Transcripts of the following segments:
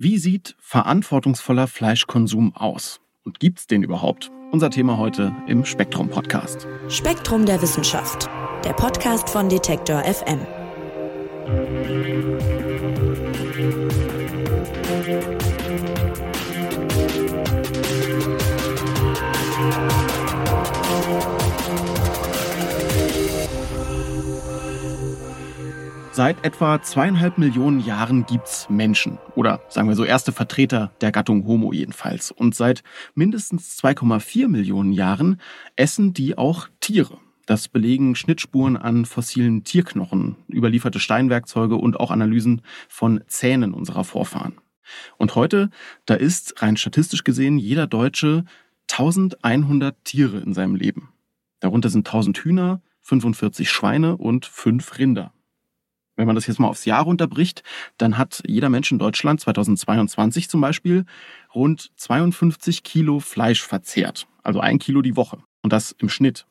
Wie sieht verantwortungsvoller Fleischkonsum aus? Und gibt's den überhaupt? Unser Thema heute im Spektrum Podcast. Spektrum der Wissenschaft, der Podcast von Detektor FM. Seit etwa zweieinhalb Millionen Jahren gibt's Menschen oder sagen wir so erste Vertreter der Gattung Homo jedenfalls. Und seit mindestens 2,4 Millionen Jahren essen die auch Tiere. Das belegen Schnittspuren an fossilen Tierknochen, überlieferte Steinwerkzeuge und auch Analysen von Zähnen unserer Vorfahren. Und heute, da ist rein statistisch gesehen jeder Deutsche 1100 Tiere in seinem Leben. Darunter sind 1000 Hühner, 45 Schweine und 5 Rinder. Wenn man das jetzt mal aufs Jahr runterbricht, dann hat jeder Mensch in Deutschland 2022 zum Beispiel rund 52 Kilo Fleisch verzehrt. Also ein Kilo die Woche. Und das im Schnitt.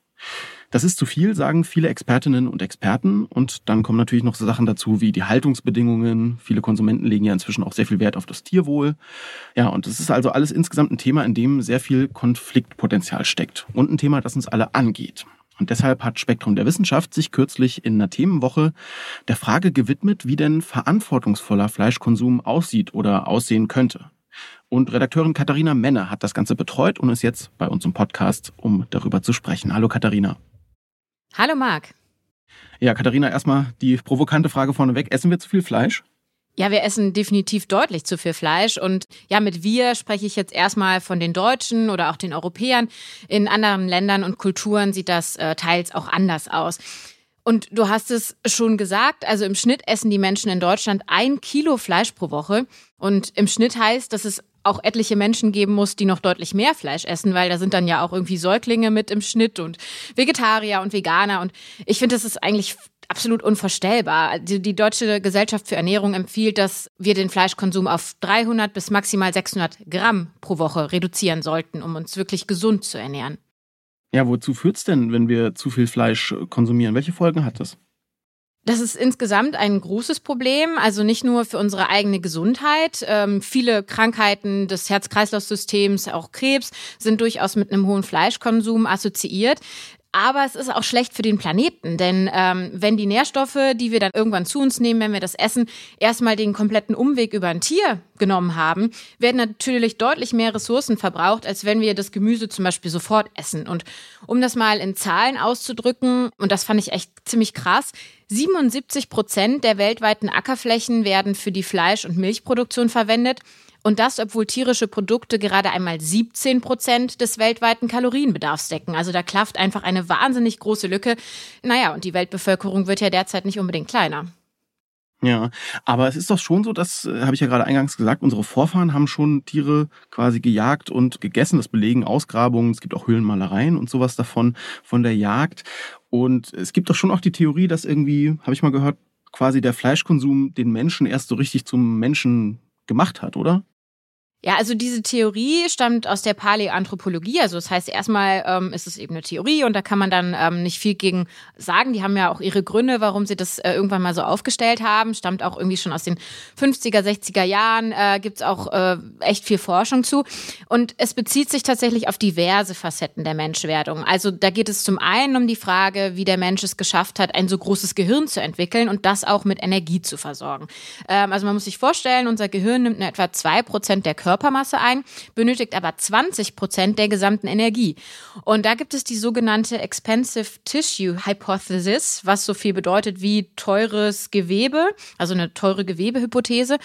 Das ist zu viel, sagen viele Expertinnen und Experten. Und dann kommen natürlich noch so Sachen dazu wie die Haltungsbedingungen. Viele Konsumenten legen ja inzwischen auch sehr viel Wert auf das Tierwohl. Ja, und es ist also alles insgesamt ein Thema, in dem sehr viel Konfliktpotenzial steckt. Und ein Thema, das uns alle angeht. Und deshalb hat Spektrum der Wissenschaft sich kürzlich in einer Themenwoche der Frage gewidmet, wie denn verantwortungsvoller Fleischkonsum aussieht oder aussehen könnte. Und Redakteurin Katharina Menne hat das Ganze betreut und ist jetzt bei uns im Podcast, um darüber zu sprechen. Hallo Katharina. Hallo Marc. Ja, Katharina, erstmal die provokante Frage vorneweg. Essen wir zu viel Fleisch? Ja, wir essen definitiv deutlich zu viel Fleisch. Und ja, mit wir spreche ich jetzt erstmal von den Deutschen oder auch den Europäern. In anderen Ländern und Kulturen sieht das äh, teils auch anders aus. Und du hast es schon gesagt, also im Schnitt essen die Menschen in Deutschland ein Kilo Fleisch pro Woche. Und im Schnitt heißt, dass es auch etliche Menschen geben muss, die noch deutlich mehr Fleisch essen, weil da sind dann ja auch irgendwie Säuglinge mit im Schnitt und Vegetarier und Veganer. Und ich finde, das ist eigentlich absolut unvorstellbar. Die, die, Deutsche Gesellschaft für Ernährung empfiehlt, dass wir den Fleischkonsum auf 300 bis maximal 600 Gramm pro Woche reduzieren sollten, um uns wirklich gesund zu ernähren. Ja, wozu führt's denn, wenn wir zu viel Fleisch konsumieren? Welche Folgen hat das? Das ist insgesamt ein großes Problem, also nicht nur für unsere eigene Gesundheit. Ähm, viele Krankheiten des Herz-Kreislauf-Systems, auch Krebs, sind durchaus mit einem hohen Fleischkonsum assoziiert. Aber es ist auch schlecht für den Planeten, denn ähm, wenn die Nährstoffe, die wir dann irgendwann zu uns nehmen, wenn wir das essen, erstmal den kompletten Umweg über ein Tier genommen haben, werden natürlich deutlich mehr Ressourcen verbraucht, als wenn wir das Gemüse zum Beispiel sofort essen. Und um das mal in Zahlen auszudrücken, und das fand ich echt ziemlich krass, 77 Prozent der weltweiten Ackerflächen werden für die Fleisch- und Milchproduktion verwendet. Und das, obwohl tierische Produkte gerade einmal 17 Prozent des weltweiten Kalorienbedarfs decken. Also da klafft einfach eine wahnsinnig große Lücke. Naja, und die Weltbevölkerung wird ja derzeit nicht unbedingt kleiner. Ja, aber es ist doch schon so, das äh, habe ich ja gerade eingangs gesagt, unsere Vorfahren haben schon Tiere quasi gejagt und gegessen. Das belegen Ausgrabungen, es gibt auch Höhlenmalereien und sowas davon, von der Jagd. Und es gibt doch schon auch die Theorie, dass irgendwie, habe ich mal gehört, quasi der Fleischkonsum den Menschen erst so richtig zum Menschen gemacht hat, oder? Ja, also diese Theorie stammt aus der Paläoanthropologie. Also das heißt, erstmal ähm, ist es eben eine Theorie und da kann man dann ähm, nicht viel gegen sagen. Die haben ja auch ihre Gründe, warum sie das äh, irgendwann mal so aufgestellt haben. Stammt auch irgendwie schon aus den 50er, 60er Jahren. Äh, Gibt es auch äh, echt viel Forschung zu. Und es bezieht sich tatsächlich auf diverse Facetten der Menschwerdung. Also da geht es zum einen um die Frage, wie der Mensch es geschafft hat, ein so großes Gehirn zu entwickeln und das auch mit Energie zu versorgen. Ähm, also man muss sich vorstellen, unser Gehirn nimmt nur etwa zwei Prozent der Körpermasse ein, benötigt aber 20 Prozent der gesamten Energie. Und da gibt es die sogenannte Expensive Tissue Hypothesis, was so viel bedeutet wie teures Gewebe, also eine teure Gewebehypothese.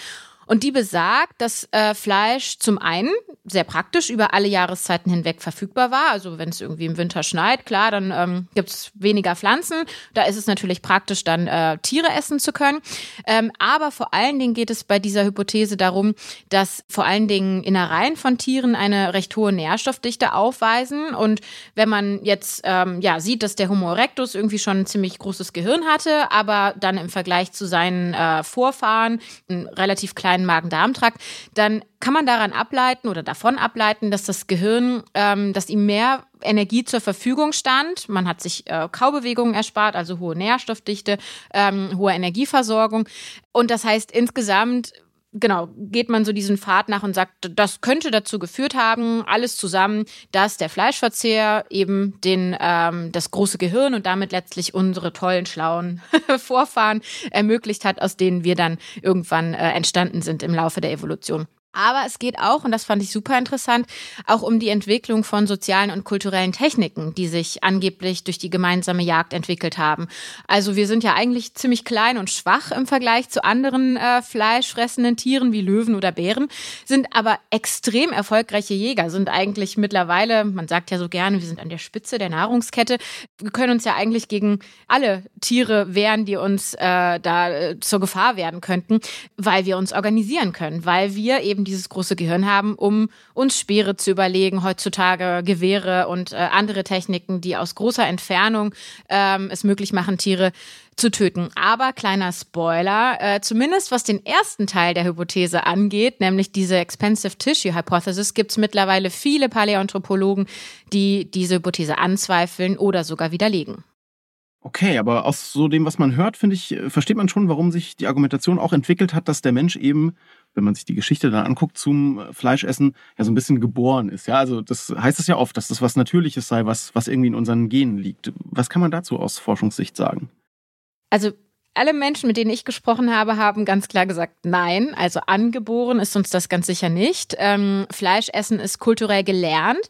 Und die besagt, dass äh, Fleisch zum einen sehr praktisch über alle Jahreszeiten hinweg verfügbar war. Also wenn es irgendwie im Winter schneit, klar, dann ähm, gibt es weniger Pflanzen. Da ist es natürlich praktisch, dann äh, Tiere essen zu können. Ähm, aber vor allen Dingen geht es bei dieser Hypothese darum, dass vor allen Dingen Innereien von Tieren eine recht hohe Nährstoffdichte aufweisen. Und wenn man jetzt ähm, ja sieht, dass der Homo erectus irgendwie schon ein ziemlich großes Gehirn hatte, aber dann im Vergleich zu seinen äh, Vorfahren einen relativ kleinen Magen-Darm-Trakt, dann kann man daran ableiten oder davon ableiten, dass das Gehirn, ähm, dass ihm mehr Energie zur Verfügung stand. Man hat sich äh, Kaubewegungen erspart, also hohe Nährstoffdichte, ähm, hohe Energieversorgung. Und das heißt insgesamt genau, geht man so diesen Pfad nach und sagt, das könnte dazu geführt haben, alles zusammen, dass der Fleischverzehr eben den, ähm, das große Gehirn und damit letztlich unsere tollen, schlauen Vorfahren ermöglicht hat, aus denen wir dann irgendwann äh, entstanden sind im Laufe der Evolution. Aber es geht auch, und das fand ich super interessant, auch um die Entwicklung von sozialen und kulturellen Techniken, die sich angeblich durch die gemeinsame Jagd entwickelt haben. Also wir sind ja eigentlich ziemlich klein und schwach im Vergleich zu anderen äh, fleischfressenden Tieren wie Löwen oder Bären, sind aber extrem erfolgreiche Jäger, sind eigentlich mittlerweile, man sagt ja so gerne, wir sind an der Spitze der Nahrungskette. Wir können uns ja eigentlich gegen alle Tiere wehren, die uns äh, da äh, zur Gefahr werden könnten, weil wir uns organisieren können, weil wir eben eben dieses große Gehirn haben, um uns Speere zu überlegen, heutzutage Gewehre und äh, andere Techniken, die aus großer Entfernung ähm, es möglich machen, Tiere zu töten. Aber kleiner Spoiler, äh, zumindest was den ersten Teil der Hypothese angeht, nämlich diese Expensive Tissue Hypothesis, gibt es mittlerweile viele Paläanthropologen, die diese Hypothese anzweifeln oder sogar widerlegen. Okay, aber aus so dem, was man hört, finde ich, äh, versteht man schon, warum sich die Argumentation auch entwickelt hat, dass der Mensch eben, wenn man sich die Geschichte dann anguckt, zum äh, Fleischessen ja so ein bisschen geboren ist. Ja, also das heißt es ja oft, dass das was Natürliches sei, was, was irgendwie in unseren Genen liegt. Was kann man dazu aus Forschungssicht sagen? Also alle Menschen, mit denen ich gesprochen habe, haben ganz klar gesagt, nein. Also angeboren ist uns das ganz sicher nicht. Ähm, Fleischessen ist kulturell gelernt.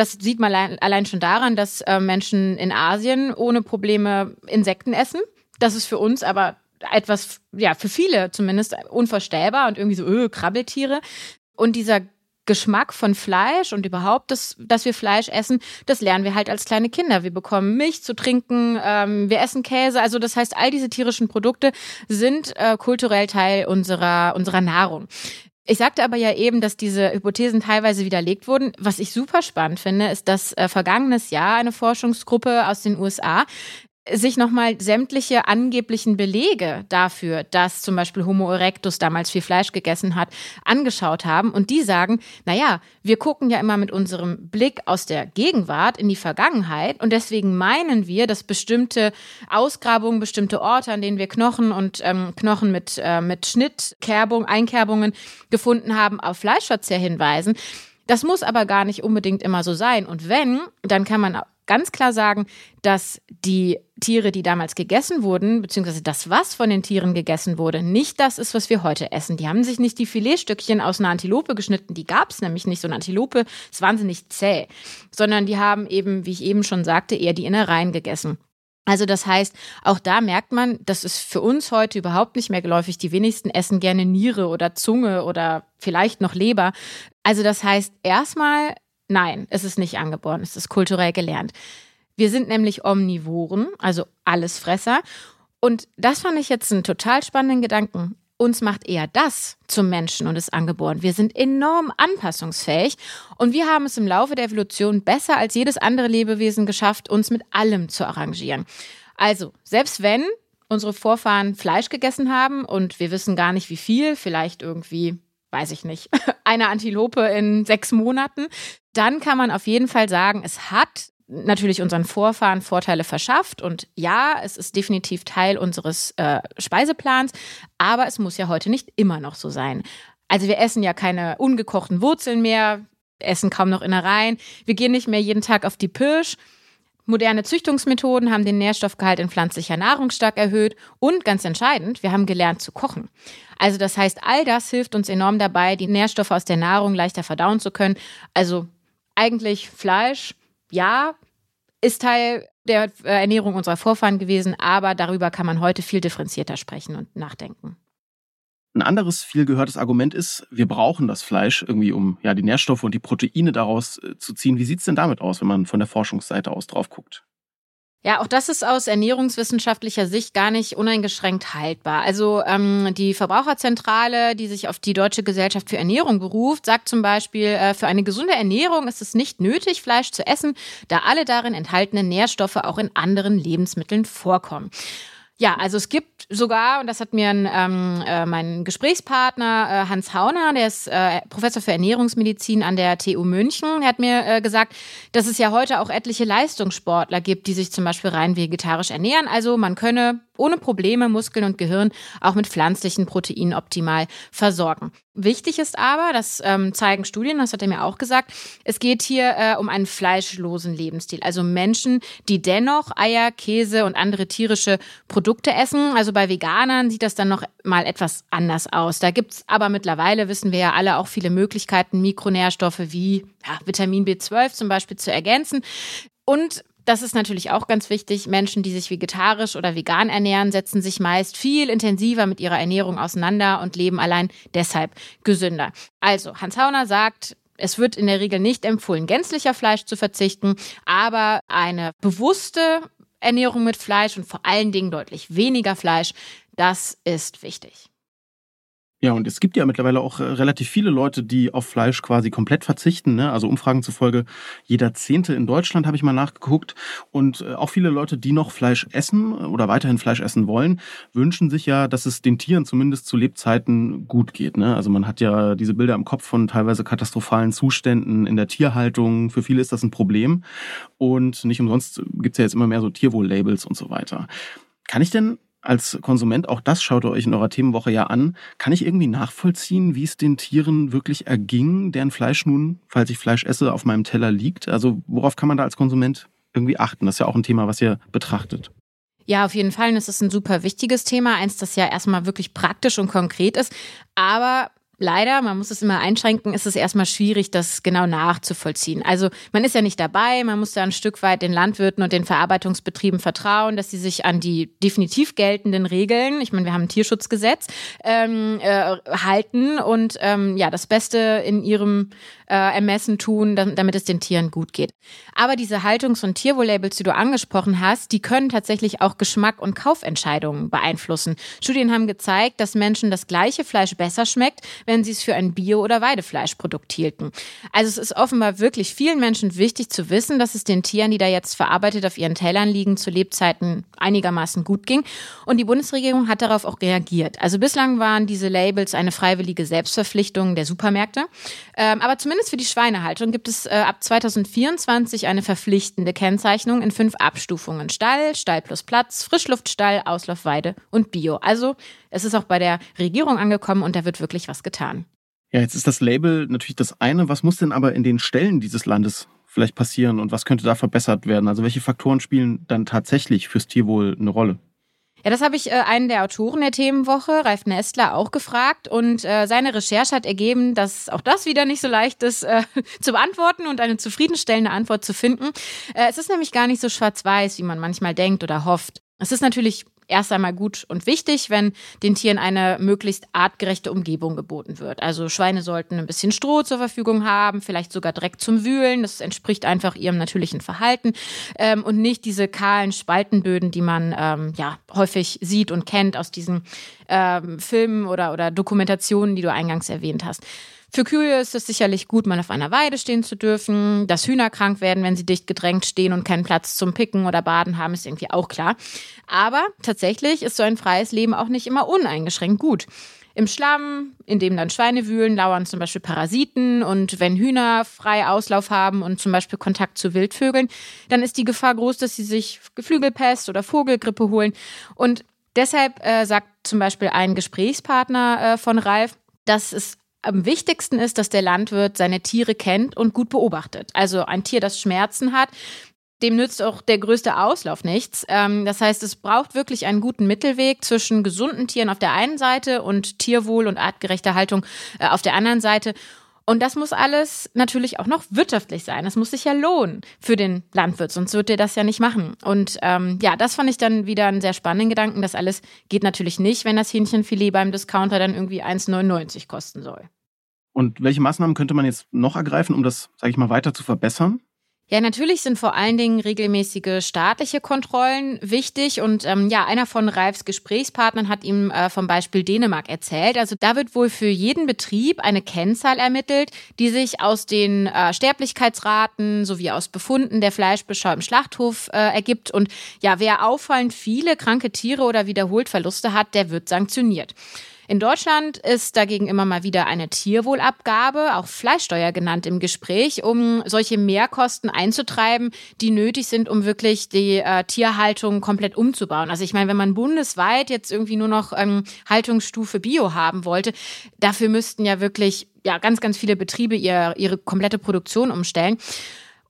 Das sieht man allein schon daran, dass äh, Menschen in Asien ohne Probleme Insekten essen. Das ist für uns aber etwas, ja, für viele zumindest unvorstellbar und irgendwie so, öh, Krabbeltiere. Und dieser Geschmack von Fleisch und überhaupt, das, dass wir Fleisch essen, das lernen wir halt als kleine Kinder. Wir bekommen Milch zu trinken, ähm, wir essen Käse. Also das heißt, all diese tierischen Produkte sind äh, kulturell Teil unserer, unserer Nahrung. Ich sagte aber ja eben, dass diese Hypothesen teilweise widerlegt wurden. Was ich super spannend finde, ist, dass äh, vergangenes Jahr eine Forschungsgruppe aus den USA sich nochmal sämtliche angeblichen Belege dafür, dass zum Beispiel Homo erectus damals viel Fleisch gegessen hat, angeschaut haben. Und die sagen, naja, wir gucken ja immer mit unserem Blick aus der Gegenwart in die Vergangenheit. Und deswegen meinen wir, dass bestimmte Ausgrabungen, bestimmte Orte, an denen wir Knochen und ähm, Knochen mit, äh, mit Schnittkerbung, Einkerbungen gefunden haben, auf Fleischverzehr hinweisen. Das muss aber gar nicht unbedingt immer so sein. Und wenn, dann kann man ganz klar sagen, dass die Tiere, die damals gegessen wurden, beziehungsweise das, was von den Tieren gegessen wurde, nicht das ist, was wir heute essen. Die haben sich nicht die Filetstückchen aus einer Antilope geschnitten, die gab es nämlich nicht. So eine Antilope ist wahnsinnig zäh, sondern die haben eben, wie ich eben schon sagte, eher die Innereien gegessen. Also das heißt, auch da merkt man, das ist für uns heute überhaupt nicht mehr geläufig. Die wenigsten essen gerne Niere oder Zunge oder vielleicht noch Leber. Also das heißt, erstmal Nein, es ist nicht angeboren, es ist kulturell gelernt. Wir sind nämlich Omnivoren, also Allesfresser. Und das fand ich jetzt einen total spannenden Gedanken. Uns macht eher das zum Menschen und ist angeboren. Wir sind enorm anpassungsfähig und wir haben es im Laufe der Evolution besser als jedes andere Lebewesen geschafft, uns mit allem zu arrangieren. Also, selbst wenn unsere Vorfahren Fleisch gegessen haben und wir wissen gar nicht wie viel, vielleicht irgendwie weiß ich nicht, eine Antilope in sechs Monaten, dann kann man auf jeden Fall sagen, es hat natürlich unseren Vorfahren Vorteile verschafft und ja, es ist definitiv Teil unseres äh, Speiseplans, aber es muss ja heute nicht immer noch so sein. Also wir essen ja keine ungekochten Wurzeln mehr, essen kaum noch Innereien, wir gehen nicht mehr jeden Tag auf die Pirsch. Moderne Züchtungsmethoden haben den Nährstoffgehalt in pflanzlicher Nahrung stark erhöht und ganz entscheidend, wir haben gelernt zu kochen. Also das heißt, all das hilft uns enorm dabei, die Nährstoffe aus der Nahrung leichter verdauen zu können. Also eigentlich Fleisch, ja, ist Teil der äh, Ernährung unserer Vorfahren gewesen, aber darüber kann man heute viel differenzierter sprechen und nachdenken. Ein anderes viel gehörtes Argument ist, wir brauchen das Fleisch irgendwie, um ja die Nährstoffe und die Proteine daraus äh, zu ziehen. Wie sieht es denn damit aus, wenn man von der Forschungsseite aus drauf guckt? Ja, auch das ist aus ernährungswissenschaftlicher Sicht gar nicht uneingeschränkt haltbar. Also ähm, die Verbraucherzentrale, die sich auf die Deutsche Gesellschaft für Ernährung beruft, sagt zum Beispiel, äh, für eine gesunde Ernährung ist es nicht nötig, Fleisch zu essen, da alle darin enthaltenen Nährstoffe auch in anderen Lebensmitteln vorkommen. Ja, also es gibt sogar, und das hat mir ein, ähm, äh, mein Gesprächspartner äh, Hans Hauner, der ist äh, Professor für Ernährungsmedizin an der TU München, der hat mir äh, gesagt, dass es ja heute auch etliche Leistungssportler gibt, die sich zum Beispiel rein vegetarisch ernähren. Also man könne ohne Probleme Muskeln und Gehirn auch mit pflanzlichen Proteinen optimal versorgen. Wichtig ist aber, das ähm, zeigen Studien, das hat er mir auch gesagt, es geht hier äh, um einen fleischlosen Lebensstil. Also Menschen, die dennoch Eier, Käse und andere tierische Produkte essen. Also bei Veganern sieht das dann noch mal etwas anders aus. Da gibt's aber mittlerweile, wissen wir ja alle, auch viele Möglichkeiten, Mikronährstoffe wie ja, Vitamin B12 zum Beispiel zu ergänzen. Und das ist natürlich auch ganz wichtig. Menschen, die sich vegetarisch oder vegan ernähren, setzen sich meist viel intensiver mit ihrer Ernährung auseinander und leben allein deshalb gesünder. Also, Hans Hauner sagt, es wird in der Regel nicht empfohlen, gänzlich auf Fleisch zu verzichten, aber eine bewusste Ernährung mit Fleisch und vor allen Dingen deutlich weniger Fleisch, das ist wichtig. Ja, und es gibt ja mittlerweile auch äh, relativ viele Leute, die auf Fleisch quasi komplett verzichten. Ne? Also Umfragen zufolge jeder Zehnte in Deutschland habe ich mal nachgeguckt. Und äh, auch viele Leute, die noch Fleisch essen oder weiterhin Fleisch essen wollen, wünschen sich ja, dass es den Tieren zumindest zu Lebzeiten gut geht. Ne? Also man hat ja diese Bilder im Kopf von teilweise katastrophalen Zuständen in der Tierhaltung. Für viele ist das ein Problem. Und nicht umsonst gibt's ja jetzt immer mehr so Tierwohl-Labels und so weiter. Kann ich denn als Konsument, auch das schaut ihr euch in eurer Themenwoche ja an, kann ich irgendwie nachvollziehen, wie es den Tieren wirklich erging, deren Fleisch nun, falls ich Fleisch esse, auf meinem Teller liegt? Also worauf kann man da als Konsument irgendwie achten? Das ist ja auch ein Thema, was ihr betrachtet. Ja, auf jeden Fall. Und es ist ein super wichtiges Thema, eins, das ja erstmal wirklich praktisch und konkret ist. Aber leider, man muss es immer einschränken, ist es erstmal schwierig, das genau nachzuvollziehen. Also man ist ja nicht dabei, man muss da ein Stück weit den Landwirten und den Verarbeitungsbetrieben vertrauen, dass sie sich an die definitiv geltenden Regeln, ich meine, wir haben ein Tierschutzgesetz, ähm, äh, halten und ähm, ja, das Beste in ihrem äh, Ermessen tun, damit es den Tieren gut geht. Aber diese Haltungs- und Tierwohl-Labels, die du angesprochen hast, die können tatsächlich auch Geschmack und Kaufentscheidungen beeinflussen. Studien haben gezeigt, dass Menschen das gleiche Fleisch besser schmeckt, wenn sie es für ein Bio- oder Weidefleischprodukt hielten. Also es ist offenbar wirklich vielen Menschen wichtig zu wissen, dass es den Tieren, die da jetzt verarbeitet auf ihren Tellern liegen, zu Lebzeiten einigermaßen gut ging. Und die Bundesregierung hat darauf auch reagiert. Also bislang waren diese Labels eine freiwillige Selbstverpflichtung der Supermärkte. Ähm, aber zumindest für die Schweinehaltung gibt es äh, ab 2024 eine verpflichtende Kennzeichnung in fünf Abstufungen. Stall, Stall plus Platz, Frischluftstall, Auslaufweide und Bio. Also es ist auch bei der Regierung angekommen und da wird wirklich was getan. Ja, jetzt ist das Label natürlich das eine. Was muss denn aber in den Stellen dieses Landes vielleicht passieren und was könnte da verbessert werden? Also welche Faktoren spielen dann tatsächlich fürs Tierwohl eine Rolle? Ja, das habe ich äh, einen der Autoren der Themenwoche, Ralf Nestler, auch gefragt. Und äh, seine Recherche hat ergeben, dass auch das wieder nicht so leicht ist äh, zu beantworten und eine zufriedenstellende Antwort zu finden. Äh, es ist nämlich gar nicht so schwarz-weiß, wie man manchmal denkt oder hofft. Es ist natürlich erst einmal gut und wichtig, wenn den Tieren eine möglichst artgerechte Umgebung geboten wird. Also Schweine sollten ein bisschen Stroh zur Verfügung haben, vielleicht sogar Dreck zum Wühlen. Das entspricht einfach ihrem natürlichen Verhalten ähm, und nicht diese kahlen Spaltenböden, die man ähm, ja häufig sieht und kennt aus diesen ähm, Filmen oder, oder Dokumentationen, die du eingangs erwähnt hast. Für Kühe ist es sicherlich gut, mal auf einer Weide stehen zu dürfen. Dass Hühner krank werden, wenn sie dicht gedrängt stehen und keinen Platz zum Picken oder Baden haben, ist irgendwie auch klar. Aber tatsächlich ist so ein freies Leben auch nicht immer uneingeschränkt gut. Im Schlamm, in dem dann Schweine wühlen, lauern zum Beispiel Parasiten und wenn Hühner frei Auslauf haben und zum Beispiel Kontakt zu Wildvögeln, dann ist die Gefahr groß, dass sie sich Geflügelpest oder Vogelgrippe holen. Und deshalb äh, sagt zum Beispiel ein Gesprächspartner äh, von Ralf, dass es am wichtigsten ist, dass der Landwirt seine Tiere kennt und gut beobachtet. Also ein Tier, das Schmerzen hat, dem nützt auch der größte Auslauf nichts. Ähm, das heißt, es braucht wirklich einen guten Mittelweg zwischen gesunden Tieren auf der einen Seite und Tierwohl und artgerechter Haltung äh, auf der anderen Seite. Und das muss alles natürlich auch noch wirtschaftlich sein. Das muss sich ja lohnen für den Landwirt, sonst wird er das ja nicht machen. Und ähm, ja, das fand ich dann wieder einen sehr spannenden Gedanken. Das alles geht natürlich nicht, wenn das Hähnchenfilet beim Discounter dann irgendwie 1,99 kosten soll. Und welche Maßnahmen könnte man jetzt noch ergreifen, um das, sage ich mal, weiter zu verbessern? Ja, natürlich sind vor allen Dingen regelmäßige staatliche Kontrollen wichtig. Und ähm, ja, einer von Ralfs Gesprächspartnern hat ihm äh, vom Beispiel Dänemark erzählt. Also da wird wohl für jeden Betrieb eine Kennzahl ermittelt, die sich aus den äh, Sterblichkeitsraten sowie aus Befunden der Fleischbeschau im Schlachthof äh, ergibt. Und ja, wer auffallend viele kranke Tiere oder wiederholt Verluste hat, der wird sanktioniert. In Deutschland ist dagegen immer mal wieder eine Tierwohlabgabe, auch Fleischsteuer genannt, im Gespräch, um solche Mehrkosten einzutreiben, die nötig sind, um wirklich die äh, Tierhaltung komplett umzubauen. Also ich meine, wenn man bundesweit jetzt irgendwie nur noch ähm, Haltungsstufe Bio haben wollte, dafür müssten ja wirklich ja ganz, ganz viele Betriebe ihr, ihre komplette Produktion umstellen.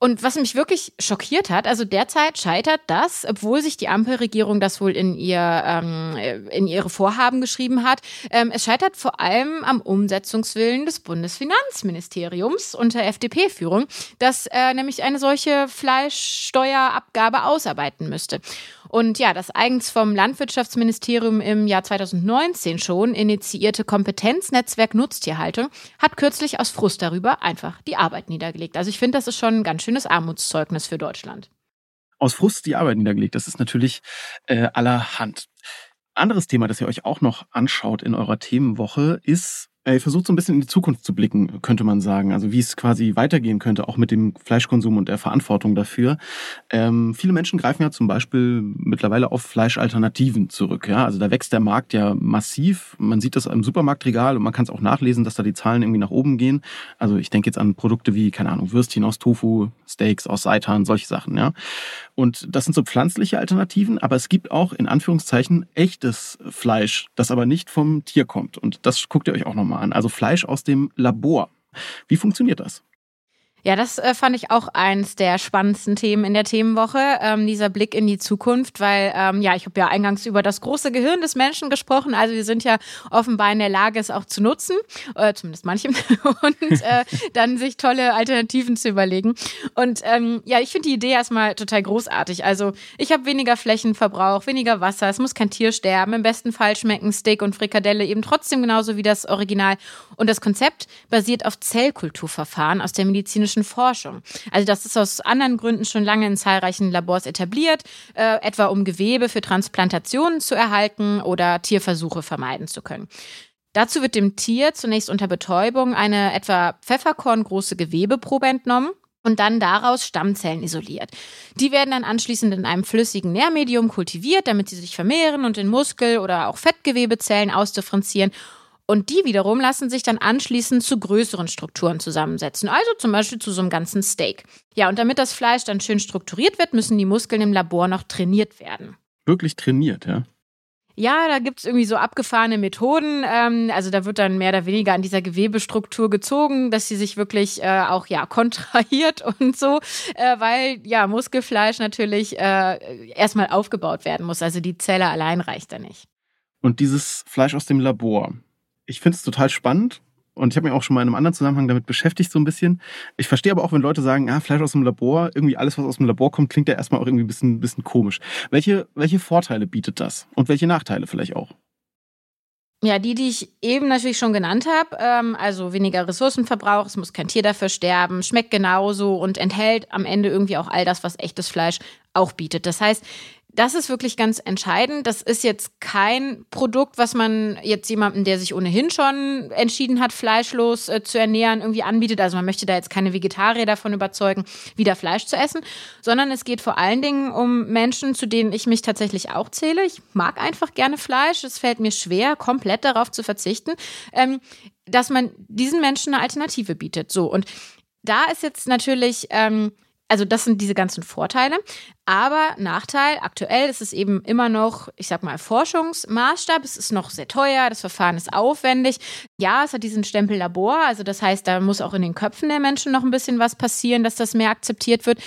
Und was mich wirklich schockiert hat, also derzeit scheitert das, obwohl sich die Ampelregierung das wohl in ihr ähm, in ihre Vorhaben geschrieben hat. Ähm, es scheitert vor allem am Umsetzungswillen des Bundesfinanzministeriums unter FDP-Führung, das äh, nämlich eine solche Fleischsteuerabgabe ausarbeiten müsste. Und ja, das eigens vom Landwirtschaftsministerium im Jahr 2019 schon initiierte Kompetenznetzwerk Nutztierhaltung hat kürzlich aus Frust darüber einfach die Arbeit niedergelegt. Also ich finde, das ist schon ein ganz schönes Armutszeugnis für Deutschland. Aus Frust die Arbeit niedergelegt, das ist natürlich äh, allerhand. Anderes Thema, das ihr euch auch noch anschaut in eurer Themenwoche, ist Ihr versucht so ein bisschen in die Zukunft zu blicken, könnte man sagen. Also wie es quasi weitergehen könnte, auch mit dem Fleischkonsum und der Verantwortung dafür. Ähm, viele Menschen greifen ja zum Beispiel mittlerweile auf Fleischalternativen zurück. Ja? Also da wächst der Markt ja massiv. Man sieht das im Supermarktregal und man kann es auch nachlesen, dass da die Zahlen irgendwie nach oben gehen. Also ich denke jetzt an Produkte wie, keine Ahnung, Würstchen aus Tofu, Steaks aus Seitan, solche Sachen. Ja? Und das sind so pflanzliche Alternativen, aber es gibt auch in Anführungszeichen echtes Fleisch, das aber nicht vom Tier kommt. Und das guckt ihr euch auch nochmal mal an. Also Fleisch aus dem Labor. Wie funktioniert das? Ja, das äh, fand ich auch eins der spannendsten Themen in der Themenwoche, ähm, dieser Blick in die Zukunft, weil ähm, ja, ich habe ja eingangs über das große Gehirn des Menschen gesprochen. Also wir sind ja offenbar in der Lage, es auch zu nutzen, äh, zumindest manchem, und äh, dann sich tolle Alternativen zu überlegen. Und ähm, ja, ich finde die Idee erstmal total großartig. Also ich habe weniger Flächenverbrauch, weniger Wasser, es muss kein Tier sterben. Im besten Fall schmecken Steak und Frikadelle eben trotzdem genauso wie das Original. Und das Konzept basiert auf Zellkulturverfahren aus der medizinischen medizinischen Forschung. Also das ist aus anderen Gründen schon lange in zahlreichen Labors etabliert, äh, etwa um Gewebe für Transplantationen zu erhalten oder Tierversuche vermeiden zu können. Dazu wird dem Tier zunächst unter Betäubung eine etwa pfefferkorngroße Gewebeprobe entnommen und dann daraus Stammzellen isoliert. Die werden dann anschließend in einem flüssigen Nährmedium kultiviert, damit sie sich vermehren und in Muskel- oder auch Fettgewebezellen ausdifferenzieren und die wiederum lassen sich dann anschließend zu größeren Strukturen zusammensetzen, also zum Beispiel zu so einem ganzen Steak. Ja, und damit das Fleisch dann schön strukturiert wird, müssen die Muskeln im Labor noch trainiert werden. Wirklich trainiert, ja? Ja, da gibt es irgendwie so abgefahrene Methoden. Ähm, also da wird dann mehr oder weniger an dieser Gewebestruktur gezogen, dass sie sich wirklich äh, auch ja kontrahiert und so, äh, weil ja Muskelfleisch natürlich äh, erstmal aufgebaut werden muss. Also die Zelle allein reicht da nicht. Und dieses Fleisch aus dem Labor, ich finde es total spannend und ich habe mich auch schon mal in einem anderen Zusammenhang damit beschäftigt, so ein bisschen. Ich verstehe aber auch, wenn Leute sagen, ah, Fleisch aus dem Labor, irgendwie alles, was aus dem Labor kommt, klingt ja erstmal auch irgendwie ein bisschen, bisschen komisch. Welche, welche Vorteile bietet das und welche Nachteile vielleicht auch? Ja, die, die ich eben natürlich schon genannt habe, ähm, also weniger Ressourcenverbrauch, es muss kein Tier dafür sterben, schmeckt genauso und enthält am Ende irgendwie auch all das, was echtes Fleisch auch bietet. Das heißt, das ist wirklich ganz entscheidend. Das ist jetzt kein Produkt, was man jetzt jemandem, der sich ohnehin schon entschieden hat, fleischlos äh, zu ernähren, irgendwie anbietet. Also man möchte da jetzt keine Vegetarier davon überzeugen, wieder Fleisch zu essen, sondern es geht vor allen Dingen um Menschen, zu denen ich mich tatsächlich auch zähle. Ich mag einfach gerne Fleisch. Es fällt mir schwer, komplett darauf zu verzichten, ähm, dass man diesen Menschen eine Alternative bietet. So und da ist jetzt natürlich ähm, also das sind diese ganzen Vorteile. Aber Nachteil, aktuell ist es eben immer noch, ich sag mal, Forschungsmaßstab. Es ist noch sehr teuer, das Verfahren ist aufwendig. Ja, es hat diesen Stempel Labor, also das heißt, da muss auch in den Köpfen der Menschen noch ein bisschen was passieren, dass das mehr akzeptiert wird.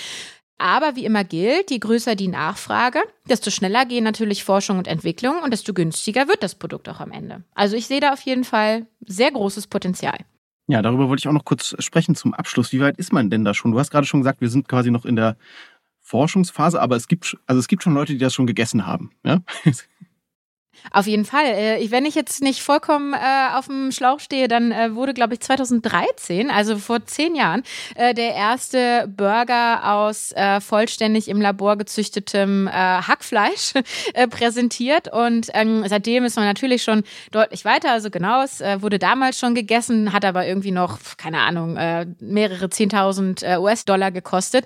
Aber wie immer gilt, je größer die Nachfrage, desto schneller gehen natürlich Forschung und Entwicklung und desto günstiger wird das Produkt auch am Ende. Also ich sehe da auf jeden Fall sehr großes Potenzial. Ja, darüber wollte ich auch noch kurz sprechen zum Abschluss. Wie weit ist man denn da schon? Du hast gerade schon gesagt, wir sind quasi noch in der Forschungsphase, aber es gibt, also es gibt schon Leute, die das schon gegessen haben. Ja? Auf jeden Fall. Äh, wenn ich jetzt nicht vollkommen äh, auf dem Schlauch stehe, dann äh, wurde, glaube ich, 2013, also vor zehn Jahren, der erste Burger aus vollständig im Labor gezüchtetem Hackfleisch präsentiert. Und ähm, seitdem ist man natürlich schon deutlich weiter. Also genau, es wurde damals schon gegessen, hat aber irgendwie noch, keine Ahnung, mehrere 10.000 äh, US-Dollar gekostet.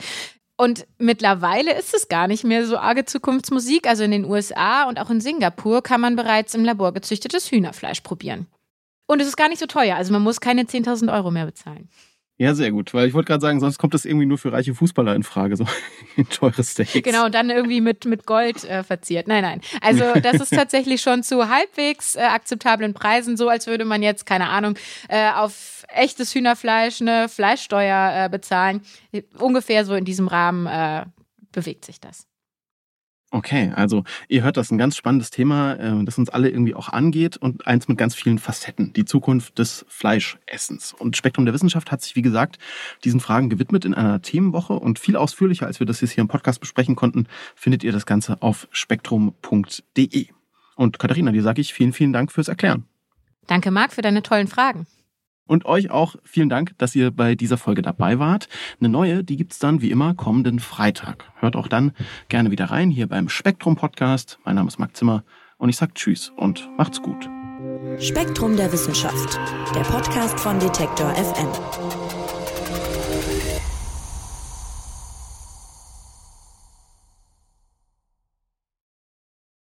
Und mittlerweile ist es gar nicht mehr so arge Zukunftsmusik. Also in den USA und auch in Singapur kann man bereits im Labor gezüchtetes Hühnerfleisch probieren. Und es ist gar nicht so teuer. Also man muss keine 10.000 Euro mehr bezahlen. Ja, sehr gut, weil ich wollte gerade sagen, sonst kommt das irgendwie nur für reiche Fußballer in Frage, so teure Steaks. Genau, und dann irgendwie mit, mit Gold äh, verziert. Nein, nein. Also das ist tatsächlich schon zu halbwegs äh, akzeptablen Preisen, so als würde man jetzt, keine Ahnung, äh, auf echtes Hühnerfleisch eine Fleischsteuer äh, bezahlen. Ungefähr so in diesem Rahmen äh, bewegt sich das. Okay, also ihr hört das ein ganz spannendes Thema, äh, das uns alle irgendwie auch angeht und eins mit ganz vielen Facetten, die Zukunft des Fleischessens. Und Spektrum der Wissenschaft hat sich, wie gesagt, diesen Fragen gewidmet in einer Themenwoche und viel ausführlicher, als wir das jetzt hier im Podcast besprechen konnten, findet ihr das Ganze auf spektrum.de. Und Katharina, dir sage ich vielen, vielen Dank fürs Erklären. Danke, Marc, für deine tollen Fragen. Und euch auch vielen Dank, dass ihr bei dieser Folge dabei wart. Eine neue, die gibt's dann wie immer kommenden Freitag. Hört auch dann gerne wieder rein hier beim Spektrum Podcast. Mein Name ist Marc Zimmer und ich sag Tschüss und macht's gut. Spektrum der Wissenschaft, der Podcast von Detektor FM.